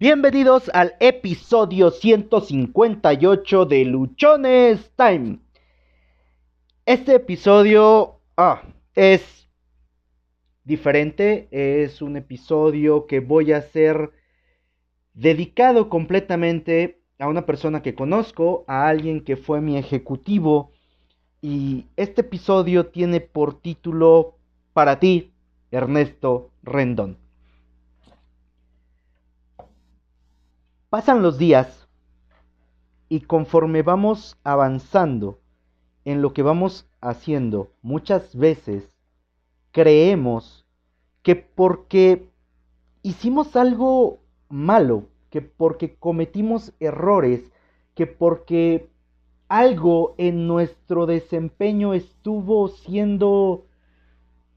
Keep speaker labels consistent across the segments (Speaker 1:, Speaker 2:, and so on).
Speaker 1: Bienvenidos al episodio 158 de Luchones Time. Este episodio ah, es diferente, es un episodio que voy a hacer dedicado completamente a una persona que conozco, a alguien que fue mi ejecutivo y este episodio tiene por título Para ti, Ernesto Rendón. Pasan los días y conforme vamos avanzando en lo que vamos haciendo, muchas veces creemos que porque hicimos algo malo, que porque cometimos errores, que porque algo en nuestro desempeño estuvo siendo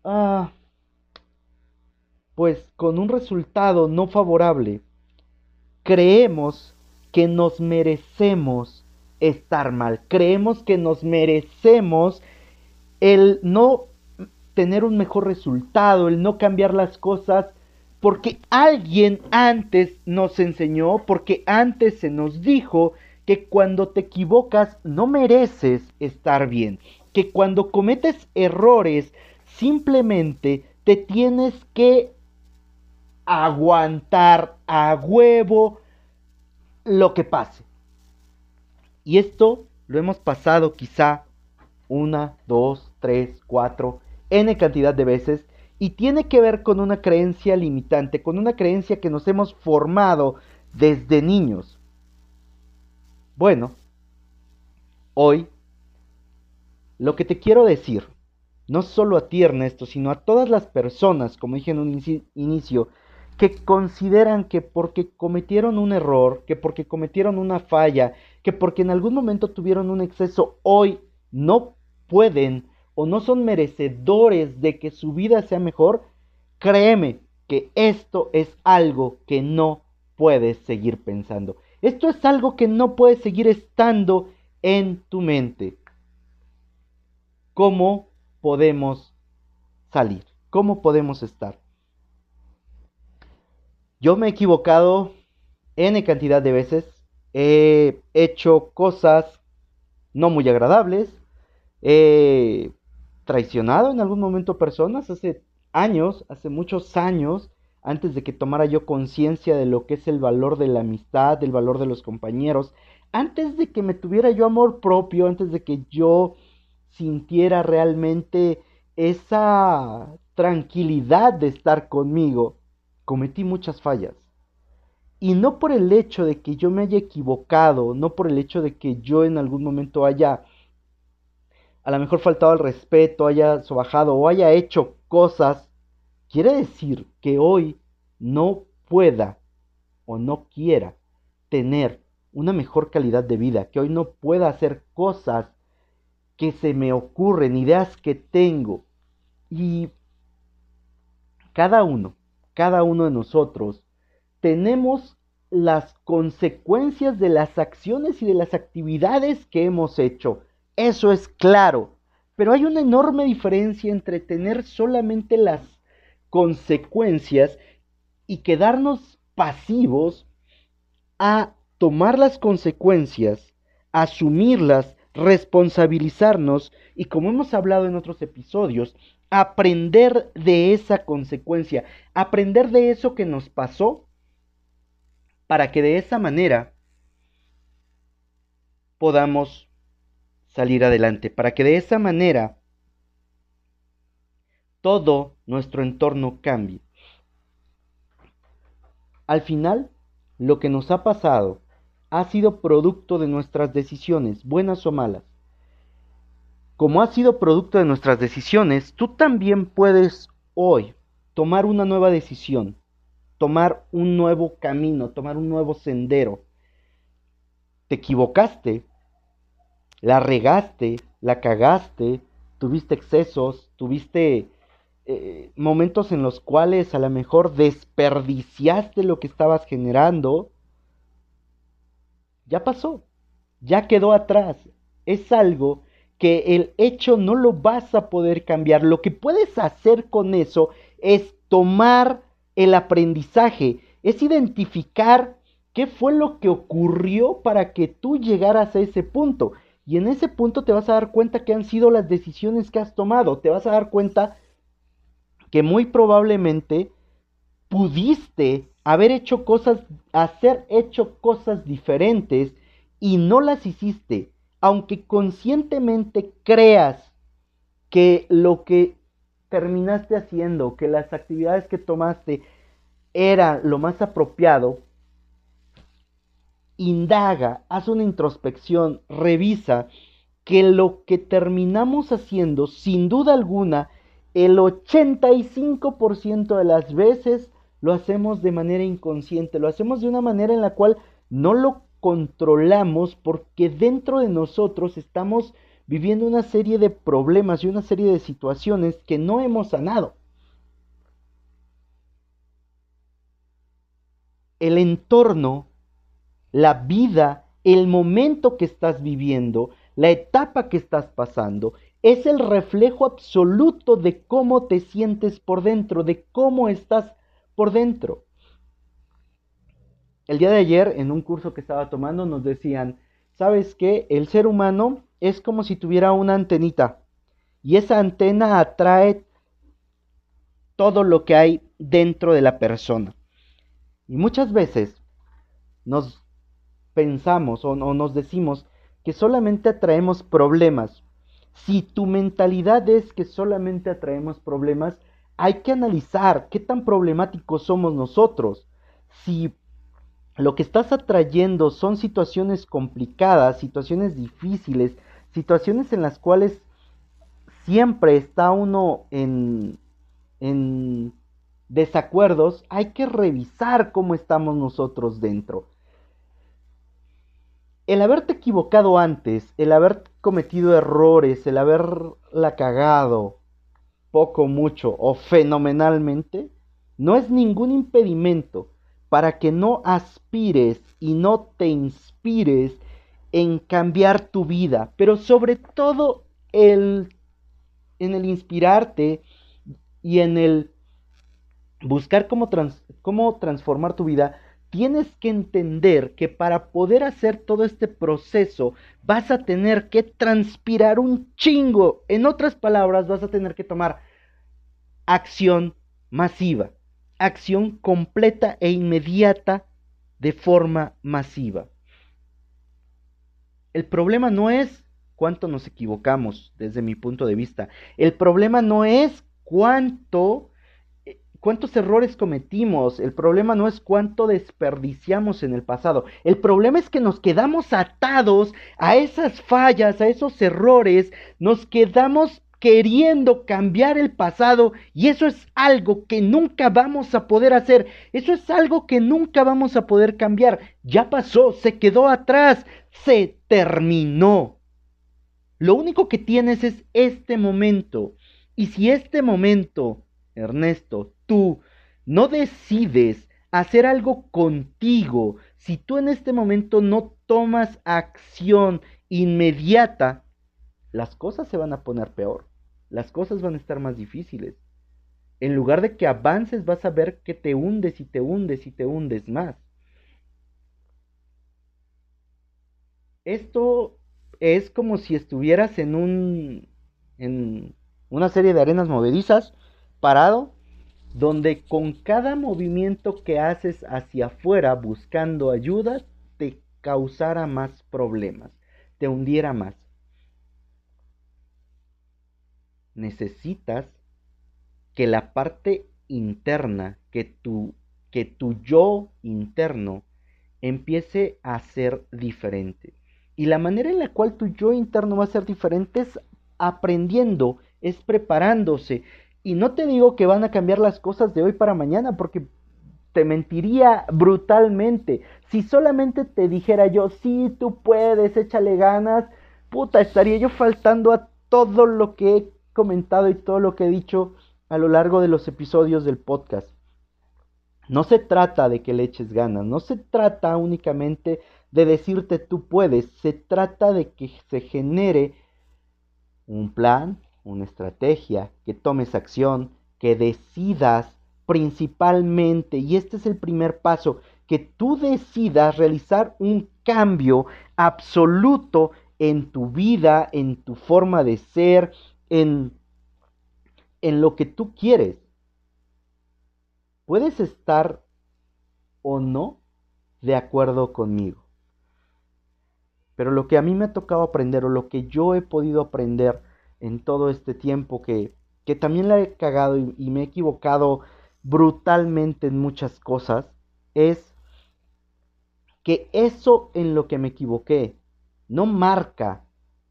Speaker 1: ah, pues con un resultado no favorable creemos que nos merecemos estar mal, creemos que nos merecemos el no tener un mejor resultado, el no cambiar las cosas, porque alguien antes nos enseñó, porque antes se nos dijo que cuando te equivocas no mereces estar bien, que cuando cometes errores simplemente te tienes que aguantar a huevo lo que pase. Y esto lo hemos pasado quizá una, dos, tres, cuatro, n cantidad de veces y tiene que ver con una creencia limitante, con una creencia que nos hemos formado desde niños. Bueno, hoy lo que te quiero decir, no solo a ti Ernesto, sino a todas las personas, como dije en un inicio, que consideran que porque cometieron un error, que porque cometieron una falla, que porque en algún momento tuvieron un exceso, hoy no pueden o no son merecedores de que su vida sea mejor, créeme que esto es algo que no puedes seguir pensando. Esto es algo que no puedes seguir estando en tu mente. ¿Cómo podemos salir? ¿Cómo podemos estar? Yo me he equivocado N cantidad de veces. He hecho cosas no muy agradables. He traicionado en algún momento personas hace años, hace muchos años, antes de que tomara yo conciencia de lo que es el valor de la amistad, del valor de los compañeros, antes de que me tuviera yo amor propio, antes de que yo sintiera realmente esa tranquilidad de estar conmigo cometí muchas fallas. Y no por el hecho de que yo me haya equivocado, no por el hecho de que yo en algún momento haya a lo mejor faltado al respeto, haya sobajado o haya hecho cosas, quiere decir que hoy no pueda o no quiera tener una mejor calidad de vida, que hoy no pueda hacer cosas que se me ocurren, ideas que tengo. Y cada uno cada uno de nosotros, tenemos las consecuencias de las acciones y de las actividades que hemos hecho. Eso es claro. Pero hay una enorme diferencia entre tener solamente las consecuencias y quedarnos pasivos a tomar las consecuencias, asumirlas, responsabilizarnos y como hemos hablado en otros episodios, aprender de esa consecuencia, aprender de eso que nos pasó, para que de esa manera podamos salir adelante, para que de esa manera todo nuestro entorno cambie. Al final, lo que nos ha pasado ha sido producto de nuestras decisiones, buenas o malas como ha sido producto de nuestras decisiones, tú también puedes hoy tomar una nueva decisión, tomar un nuevo camino, tomar un nuevo sendero. Te equivocaste, la regaste, la cagaste, tuviste excesos, tuviste eh, momentos en los cuales a lo mejor desperdiciaste lo que estabas generando. Ya pasó, ya quedó atrás. Es algo que el hecho no lo vas a poder cambiar. Lo que puedes hacer con eso es tomar el aprendizaje es identificar qué fue lo que ocurrió para que tú llegaras a ese punto. Y en ese punto te vas a dar cuenta que han sido las decisiones que has tomado. Te vas a dar cuenta que muy probablemente pudiste haber hecho cosas, hacer hecho cosas diferentes y no las hiciste. Aunque conscientemente creas que lo que terminaste haciendo, que las actividades que tomaste era lo más apropiado, indaga, haz una introspección, revisa que lo que terminamos haciendo, sin duda alguna, el 85% de las veces lo hacemos de manera inconsciente, lo hacemos de una manera en la cual no lo controlamos porque dentro de nosotros estamos viviendo una serie de problemas y una serie de situaciones que no hemos sanado. El entorno, la vida, el momento que estás viviendo, la etapa que estás pasando, es el reflejo absoluto de cómo te sientes por dentro, de cómo estás por dentro. El día de ayer, en un curso que estaba tomando, nos decían, ¿sabes qué? El ser humano es como si tuviera una antenita y esa antena atrae todo lo que hay dentro de la persona. Y muchas veces nos pensamos o, nos decimos que solamente atraemos problemas. Si tu mentalidad es que solamente atraemos problemas, hay que analizar qué tan problemáticos somos nosotros. Si lo que estás atrayendo son situaciones complicadas, situaciones difíciles, situaciones en las cuales siempre está uno en, en desacuerdos, hay que revisar cómo estamos nosotros dentro. El haberte equivocado antes, el haber cometido errores, el haberla cagado poco, mucho o fenomenalmente, no es ningún impedimento para que no aspires y no te inspires en cambiar tu vida, pero sobre todo en el inspirarte y en el buscar cómo transformar tu vida, tienes que entender que para poder hacer todo este proceso vas a tener que transpirar un chingo. En otras palabras, vas a tener que tomar acción masiva, acción completa e inmediata de forma masiva. El problema no es cuánto nos equivocamos desde mi punto de vista. El problema no es cuánto eh, cuántos errores cometimos. El problema no es cuánto desperdiciamos en el pasado. El problema es que nos quedamos atados a esas fallas, a esos errores. Nos quedamos queriendo cambiar el pasado y eso es algo que nunca vamos a poder hacer. Eso es algo que nunca vamos a poder cambiar. Ya pasó, se quedó atrás, se terminó. Lo único que tienes es este momento. Y si este momento, Ernesto, tú no decides hacer algo contigo, si tú en este momento no tomas acción inmediata, las cosas se van a poner peor las cosas van a estar más difíciles. En lugar de que avances, vas a ver que te hundes y te hundes y te hundes más. Esto es como si estuvieras en un en una serie de arenas movedizas, parado, donde con cada movimiento que haces hacia afuera buscando ayuda, te causara más problemas, te hundiera más. Necesitas que la parte interna, que tu, que tu yo interno empiece a ser diferente. Y la manera en la cual tu yo interno va a ser diferente es aprendiendo, es preparándose. Y no te digo que van a cambiar las cosas de hoy para mañana, porque te mentiría brutalmente. Si solamente te dijera yo, sí, tú puedes, échale ganas, puta, estaría yo faltando a todo lo que he comentado y todo lo que he dicho a lo largo de los episodios del podcast. No se trata de que le eches ganas, no se trata únicamente de decirte tú puedes, se trata de que se genere un plan, una estrategia, que tomes acción, que decidas principalmente, y este es el primer paso, que tú decidas realizar un cambio absoluto en tu vida, en tu forma de ser, en, en lo que tú quieres. Puedes estar o no de acuerdo conmigo. Pero lo que a mí me ha tocado aprender o lo que yo he podido aprender en todo este tiempo que, que también la he cagado y, me he equivocado brutalmente en muchas cosas es que eso en lo que me equivoqué no marca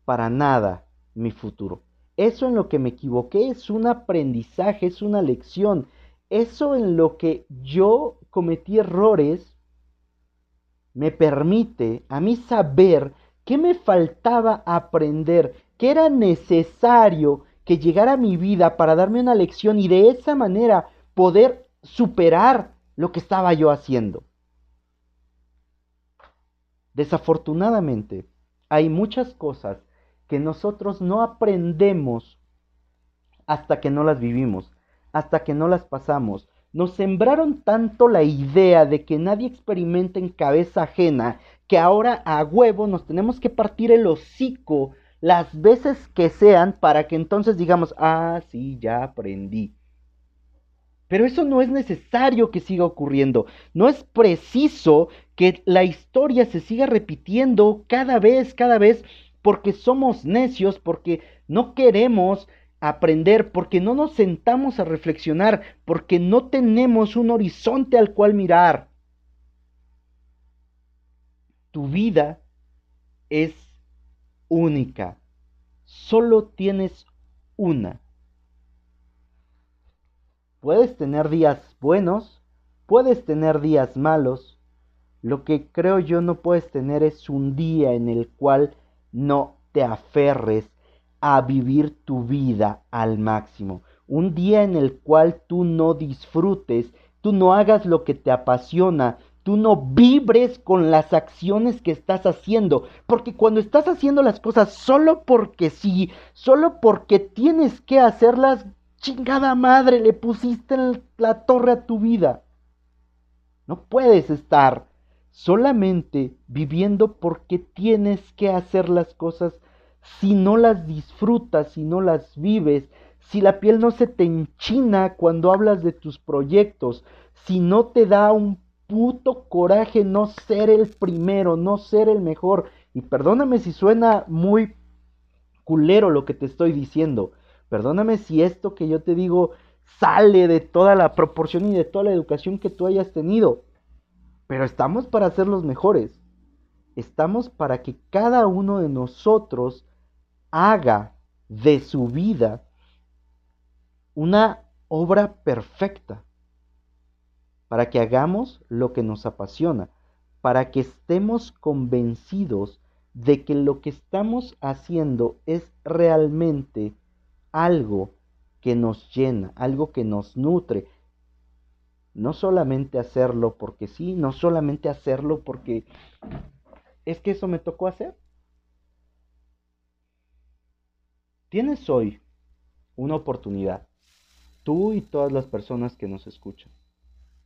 Speaker 1: para nada mi futuro. Eso en lo que me equivoqué es un aprendizaje, es una lección. Eso en lo que yo cometí errores me permite a mí saber qué me faltaba aprender, qué era necesario que llegara a mi vida para darme una lección y de esa manera poder superar lo que estaba yo haciendo. Desafortunadamente, hay muchas cosas que nosotros no aprendemos hasta que no las vivimos, hasta que no las pasamos. Nos sembraron tanto la idea de que nadie experimenta en cabeza ajena que ahora a huevo nos tenemos que partir el hocico las veces que sean para que entonces digamos, ah, sí, ya aprendí. Pero eso no es necesario que siga ocurriendo. No es preciso que la historia se siga repitiendo cada vez, cada vez, porque somos necios, porque no queremos aprender, porque no nos sentamos a reflexionar, porque no tenemos un horizonte al cual mirar. Tu vida es única. Solo tienes una. Puedes tener días buenos, puedes tener días malos. Lo que creo yo no puedes tener es un día en el cual no te aferres a vivir tu vida al máximo. Un día en el cual tú no disfrutes, tú no hagas lo que te apasiona, tú no vibres con las acciones que estás haciendo. Porque cuando estás haciendo las cosas solo porque sí, solo porque tienes que hacerlas, chingada madre, le pusiste la torre a tu vida. No puedes estar solamente viviendo porque tienes que hacer las cosas si no las disfrutas, si no las vives, si la piel no se te enchina cuando hablas de tus proyectos, si no te da un puto coraje no ser el primero, no ser el mejor. Y perdóname si suena muy culero lo que te estoy diciendo. Perdóname si esto que yo te digo sale de toda la proporción y de toda la educación que tú hayas tenido. Pero estamos para ser los mejores. Estamos para que cada uno de nosotros haga de su vida una obra perfecta, para que hagamos lo que nos apasiona, para que estemos convencidos de que lo que estamos haciendo es realmente algo que nos llena, algo que nos nutre. No solamente hacerlo porque sí, no solamente hacerlo porque es que eso me tocó hacer. Tienes hoy una oportunidad, tú y todas las personas que nos escuchan.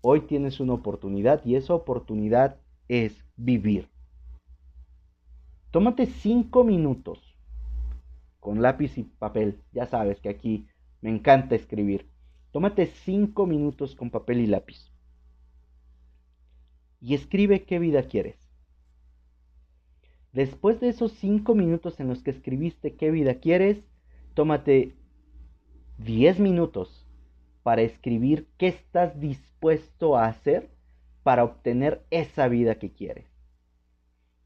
Speaker 1: Hoy tienes una oportunidad y esa oportunidad es vivir. Tómate cinco minutos con lápiz y papel. Ya sabes que aquí me encanta escribir. Tómate cinco minutos con papel y lápiz. Y escribe qué vida quieres. Después de esos cinco minutos en los que escribiste qué vida quieres, tómate 10 minutos para escribir qué estás dispuesto a hacer para obtener esa vida que quieres.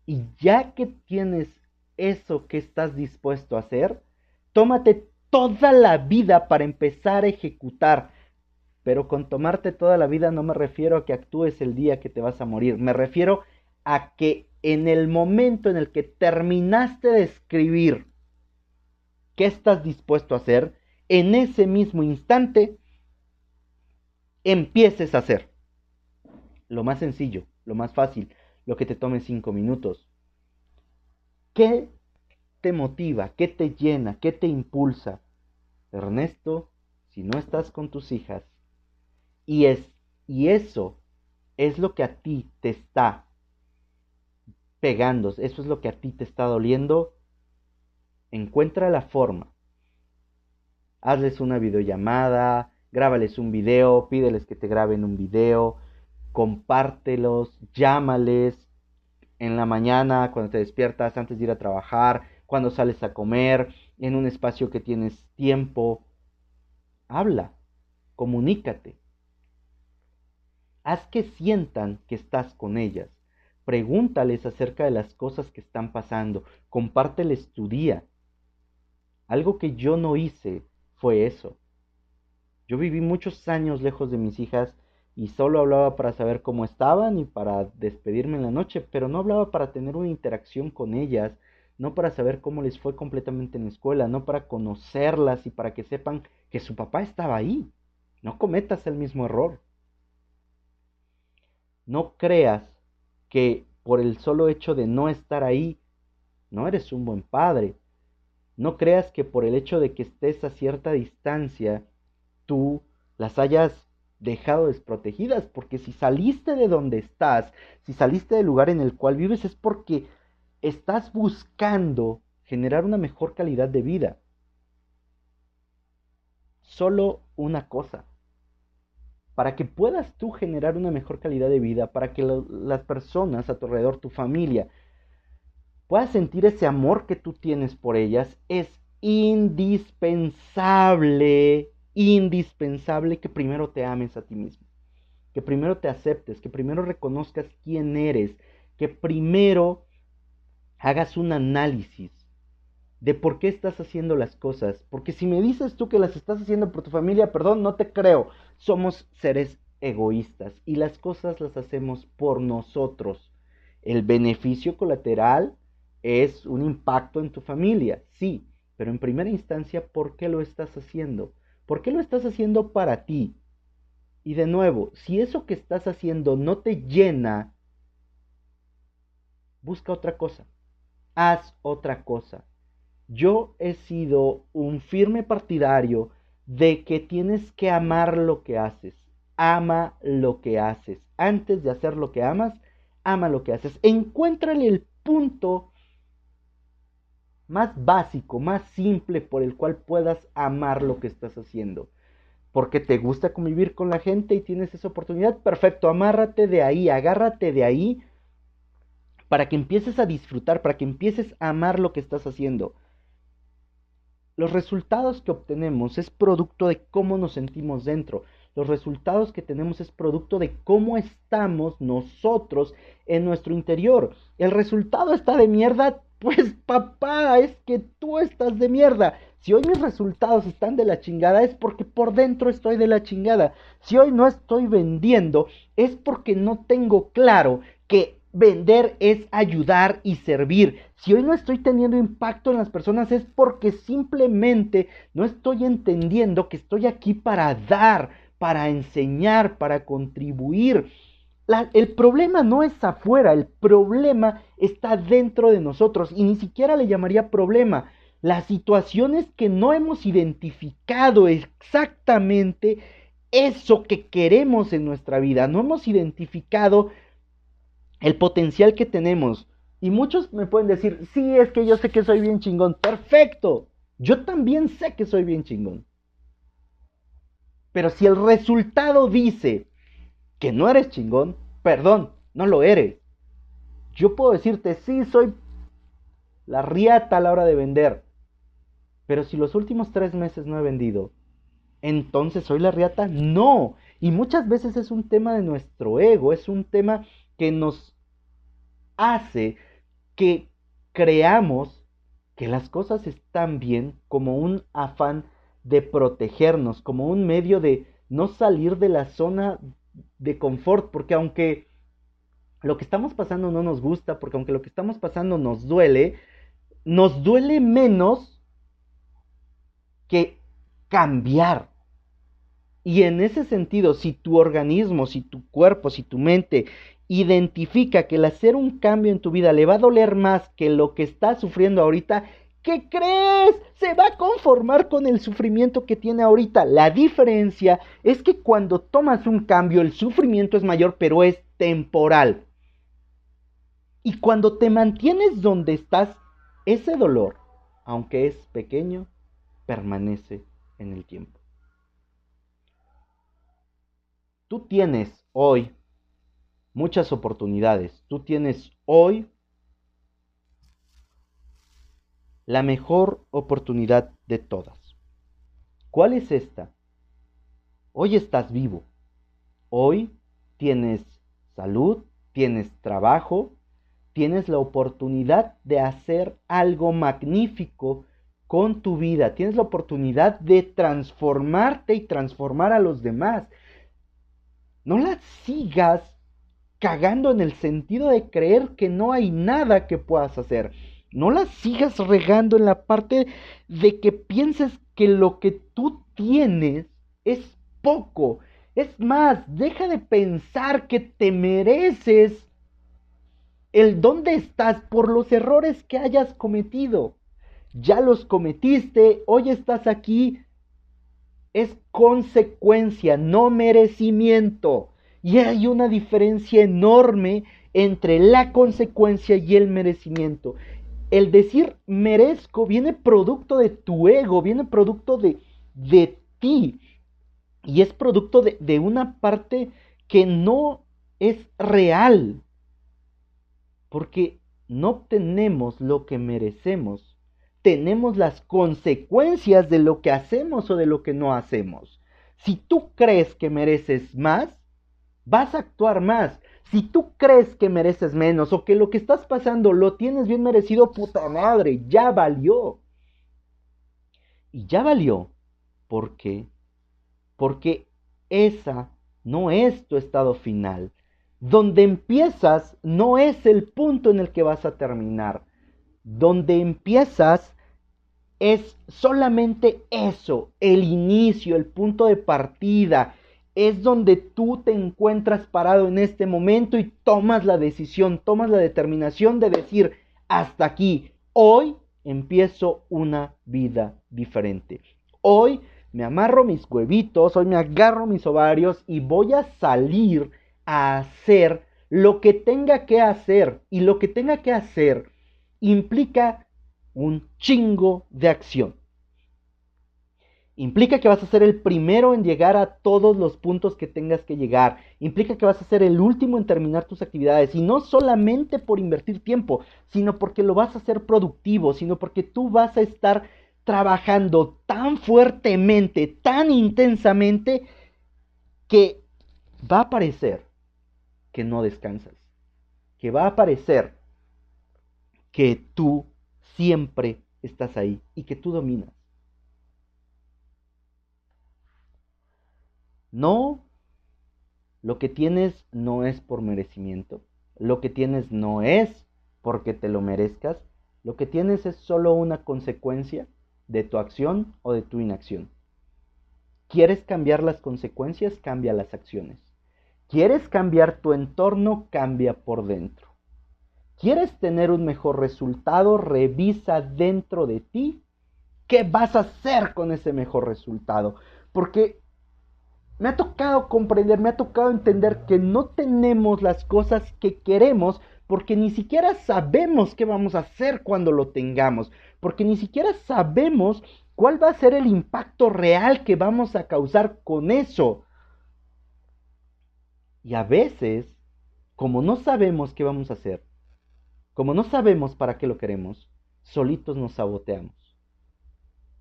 Speaker 1: Y ya que tienes eso que estás dispuesto a hacer, tómate toda la vida para empezar a ejecutar. Pero con tomarte toda la vida no me refiero a que actúes el día que te vas a morir, me refiero a que en el momento en el que terminaste de escribir qué estás dispuesto a hacer, en ese mismo instante empieces a hacer. Lo más sencillo, lo más fácil, lo que te tome cinco minutos. ¿Qué te motiva? ¿Qué te llena? ¿Qué te impulsa? Ernesto, si no estás con tus hijas, y, es, y eso es lo que a ti te está pegando, eso es lo que a ti te está doliendo, encuentra la forma. Hazles una videollamada, grábales un video, pídeles que te graben un video, compártelos, llámales en la mañana, cuando te despiertas, antes de ir a trabajar, cuando sales a comer, en un espacio que tienes tiempo. Habla, comunícate. Haz que sientan que estás con ellas. Pregúntales acerca de las cosas que están pasando. Compárteles tu día. Algo que yo no hice fue eso. Yo viví muchos años lejos de mis hijas y solo hablaba para saber cómo estaban y para despedirme en la noche, pero no hablaba para tener una interacción con ellas, no para saber cómo les fue completamente en la escuela, no para conocerlas y para que sepan que su papá estaba ahí. No cometas el mismo error. No creas que por el solo hecho de no estar ahí, no eres un buen padre. No creas que por el hecho de que estés a cierta distancia, tú las hayas dejado desprotegidas, porque si saliste de donde estás, si saliste del lugar en el cual vives, es porque estás buscando generar una mejor calidad de vida. Solo una cosa. Para que puedas tú generar una mejor calidad de vida, para que las personas a tu alrededor, tu familia, puedas sentir ese amor que tú tienes por ellas, es indispensable indispensable que primero te ames a ti mismo, que primero te aceptes, que primero reconozcas quién eres, que primero hagas un análisis de por qué estás haciendo las cosas. Porque si me dices tú que las estás haciendo por tu familia, perdón, no te creo. Somos seres egoístas y las cosas las hacemos por nosotros. El beneficio colateral es un impacto en tu familia, sí, pero en primera instancia, ¿por qué lo estás haciendo? ¿Por qué lo estás haciendo para ti? Y de nuevo, si eso que estás haciendo no te llena, busca otra cosa. Haz otra cosa. Yo he sido un firme partidario de que tienes que amar lo que haces. Ama lo que haces. Antes de hacer lo que amas, ama lo que haces. Encuéntrale el punto más básico, más simple por el cual puedas amar lo que estás haciendo. Porque te gusta convivir con la gente y tienes esa oportunidad, perfecto, amárrate de ahí, agárrate de ahí para que empieces a disfrutar, para que empieces a amar lo que estás haciendo. Los resultados que obtenemos es producto de cómo nos sentimos dentro. Los resultados que tenemos es producto de cómo estamos nosotros en nuestro interior. El resultado está de mierda, pues papá, es que tú estás de mierda. Si hoy mis resultados están de la chingada es porque por dentro estoy de la chingada. Si hoy no estoy vendiendo es porque no tengo claro que vender es ayudar y servir. Si hoy no estoy teniendo impacto en las personas es porque simplemente no estoy entendiendo que estoy aquí para dar, para enseñar, para contribuir el problema no es afuera, el problema está dentro de nosotros y ni siquiera le llamaría problema. Las situaciones que no hemos identificado exactamente eso que queremos en nuestra vida, no hemos identificado el potencial que tenemos. Y muchos me pueden decir, sí, es que yo sé que soy bien chingón. Perfecto, yo también sé que soy bien chingón. Pero si el resultado dice que no eres chingón, perdón, no lo eres. Yo puedo decirte, sí, soy la riata a la hora de vender. Pero si los últimos tres meses no he vendido, entonces soy la riata. No. Y muchas veces es un tema de nuestro ego, es un tema que nos hace que creamos que las cosas están bien como un afán de protegernos, como un medio de no salir de la zona de confort, porque aunque lo que estamos pasando no nos gusta, porque aunque lo que estamos pasando nos duele, nos duele menos que cambiar. Y en ese sentido, si tu organismo, si tu cuerpo, si tu mente identifica que el hacer un cambio en tu vida le va a doler más que lo que estás sufriendo ahorita, ¿Qué crees? Se va a conformar con el sufrimiento que tiene ahorita. La diferencia es que cuando tomas un cambio el sufrimiento es mayor, pero es temporal. Y cuando te mantienes donde estás, ese dolor, aunque es pequeño, permanece en el tiempo. Tú tienes hoy muchas oportunidades. Tú tienes hoy la mejor oportunidad de todas. ¿Cuál es esta? Hoy estás vivo. Hoy tienes salud, tienes trabajo, tienes la oportunidad de hacer algo magnífico con tu vida, tienes la oportunidad de transformarte y transformar a los demás. No la sigas cagando en el sentido de creer que no hay nada que puedas hacer. No la sigas regando en la parte de que pienses que lo que tú tienes es poco. Es más, deja de pensar que te mereces el dónde estás por los errores que hayas cometido. Ya los cometiste, hoy estás aquí. Es consecuencia, no merecimiento. Y hay una diferencia enorme entre la consecuencia y el merecimiento. El decir merezco viene producto de tu ego, viene producto de, de ti. Y es producto de, de una parte que no es real porque no obtenemos lo que merecemos, tenemos las consecuencias de lo que hacemos o de lo que no hacemos. Si tú crees que mereces más, vas a actuar más. Si tú crees que mereces menos o que lo que estás pasando lo tienes bien merecido, puta madre, ya valió. Y ya valió. ¿Por qué? Porque esa no es tu estado final donde empiezas no es el punto en el que vas a terminar. Donde empiezas es solamente eso, el inicio, el punto de partida. Es donde tú te encuentras parado en este momento y tomas la decisión, tomas la determinación de decir, hasta aquí, hoy empiezo una vida diferente. Hoy me amarro mis huevitos, hoy me agarro mis ovarios y voy a salir a hacer lo que tenga que hacer. Y lo que tenga que hacer implica un chingo de acción. Implica que vas a ser el primero en llegar a todos los puntos que tengas que llegar. Implica que vas a ser el último en terminar tus actividades. Y no solamente por invertir tiempo, sino porque lo vas a hacer productivo, sino porque tú vas a estar trabajando tan fuertemente, tan intensamente, que va a parecer que no descansas, que va a parecer que tú siempre estás ahí y que tú dominas. No, lo que tienes no es por merecimiento, lo que tienes no es porque te lo merezcas, lo que tienes es solo una consecuencia de tu acción o de tu inacción. ¿Quieres cambiar las consecuencias? Cambia las acciones. ¿Quieres cambiar tu entorno? Cambia por dentro. ¿Quieres tener un mejor resultado? Revisa dentro de ti qué vas a hacer con ese mejor resultado. Porque me ha tocado comprender, me ha tocado entender que no tenemos las cosas que queremos porque ni siquiera sabemos qué vamos a hacer cuando lo tengamos, porque ni siquiera sabemos cuál va a ser el impacto real que vamos a causar con eso. Y a veces, como no sabemos qué vamos a hacer, como no sabemos para qué lo queremos, solitos nos saboteamos.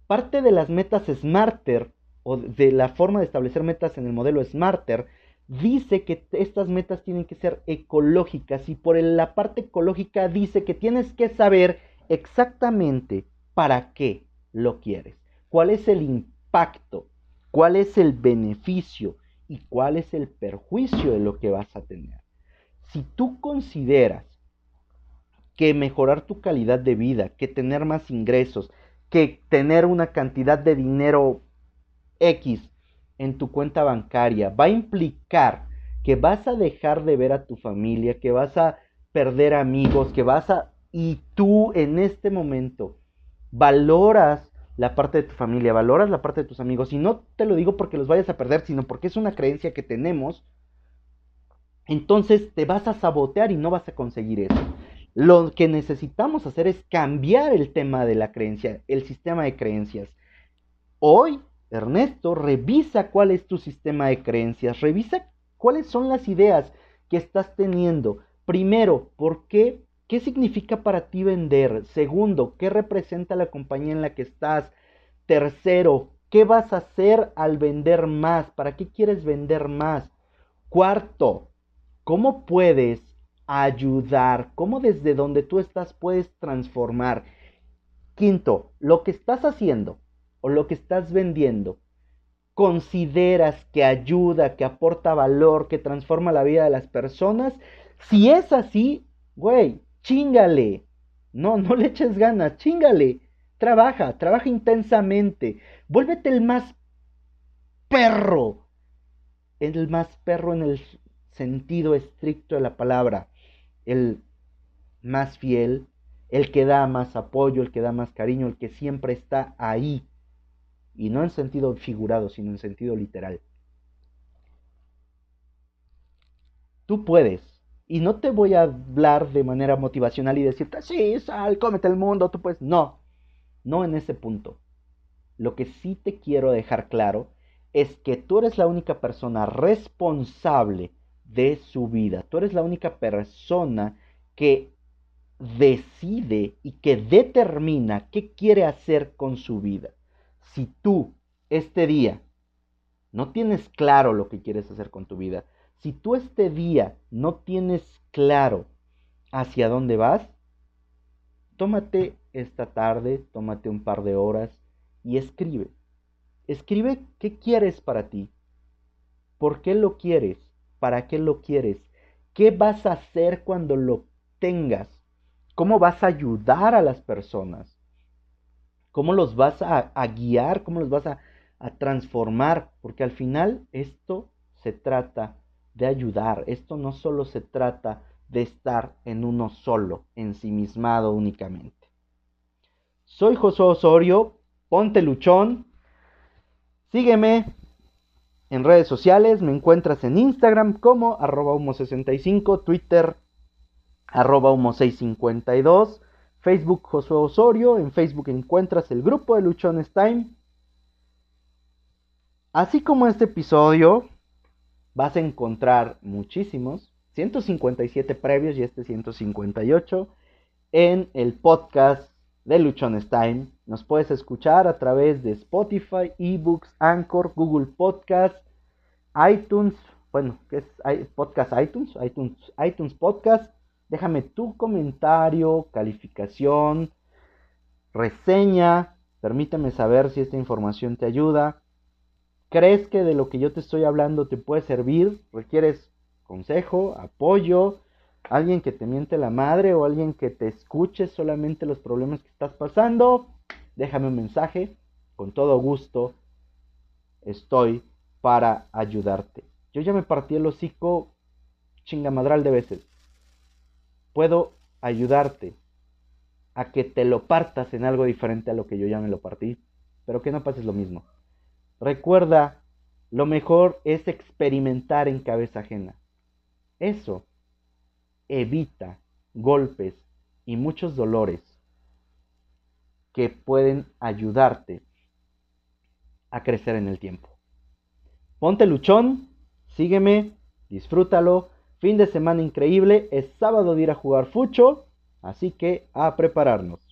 Speaker 1: Parte de las metas Smarter o de la forma de establecer metas en el modelo Smarter dice que estas metas tienen que ser ecológicas y por la parte ecológica dice que tienes que saber exactamente para qué lo quieres, cuál es el impacto, cuál es el beneficio, y cuál es el perjuicio de lo que vas a tener. Si tú consideras que mejorar tu calidad de vida, que tener más ingresos, que tener una cantidad de dinero X en tu cuenta bancaria va a implicar que vas a dejar de ver a tu familia, que vas a perder amigos, que vas a... Y tú en este momento valoras la parte de tu familia, valoras la parte de tus amigos. Y no te lo digo porque los vayas a perder, sino porque es una creencia que tenemos. Entonces te vas a sabotear y no vas a conseguir eso. Lo que necesitamos hacer es cambiar el tema de la creencia, el sistema de creencias. Hoy, Ernesto, revisa cuál es tu sistema de creencias, revisa cuáles son las ideas que estás teniendo. Primero, ¿por qué ¿Qué significa para ti vender? Segundo, ¿qué representa la compañía en la que estás? Tercero, ¿qué vas a hacer al vender más? ¿Para qué quieres vender más? Cuarto, ¿cómo puedes ayudar? ¿Cómo desde donde tú estás puedes transformar? Quinto, lo que estás haciendo o lo que estás vendiendo, consideras que ayuda, que aporta valor, que transforma la vida de las personas. Si es así, güey, chingale. No, no le eches ganas, chingale. Trabaja, trabaja intensamente. Vuélvete el más perro. El más perro en el sentido estricto de la palabra. El más fiel, el que da más apoyo, el que da más cariño, el que siempre está ahí. Y no en sentido figurado, sino en sentido literal. Tú puedes y no te voy a hablar de manera motivacional y decirte, sí, sal, cómete el mundo, tú puedes. No, no en ese punto. Lo que sí te quiero dejar claro es que tú eres la única persona responsable de su vida. Tú eres la única persona que decide y que determina qué quiere hacer con su vida. Si tú este día no tienes claro lo que quieres hacer con tu vida, si tú este día no tienes claro hacia dónde vas, tómate esta tarde, tómate un par de horas y escribe. Escribe qué quieres para ti, por qué lo quieres, para qué lo quieres, qué vas a hacer cuando lo tengas, cómo vas a ayudar a las personas, cómo los vas a, guiar, cómo los vas a, transformar, porque al final esto se trata de ayudar. Esto no solo se trata de estar en uno solo, ensimismado únicamente. Soy Josué Osorio, ponte luchón. Sígueme en redes sociales, me encuentras en Instagram como arroba humo65, Twitter arroba humo652, Facebook Josué Osorio, en Facebook encuentras el grupo de Luchones Time. Así como este episodio, vas a encontrar muchísimos, 157 previos y este 158 en el podcast de Luchones Time. Nos puedes escuchar a través de Spotify, eBooks, Anchor, Google Podcast, iTunes, bueno, ¿qué es podcast iTunes? iTunes, iTunes Podcast. Déjame tu comentario, calificación, reseña. Permíteme saber si esta información te ayuda crees que de lo que yo te estoy hablando te puede servir, requieres consejo, apoyo, alguien que te miente la madre o alguien que te escuche solamente los problemas que estás pasando, déjame un mensaje, con todo gusto estoy para ayudarte. Yo ya me partí el hocico chingamadral de veces. Puedo ayudarte a que te lo partas en algo diferente a lo que yo ya me lo partí, pero que no pases lo mismo. Recuerda, lo mejor es experimentar en cabeza ajena. Eso evita golpes y muchos dolores que pueden ayudarte a crecer en el tiempo. Ponte luchón, sígueme, disfrútalo. Fin de semana increíble, es sábado de ir a jugar fucho, así que a prepararnos.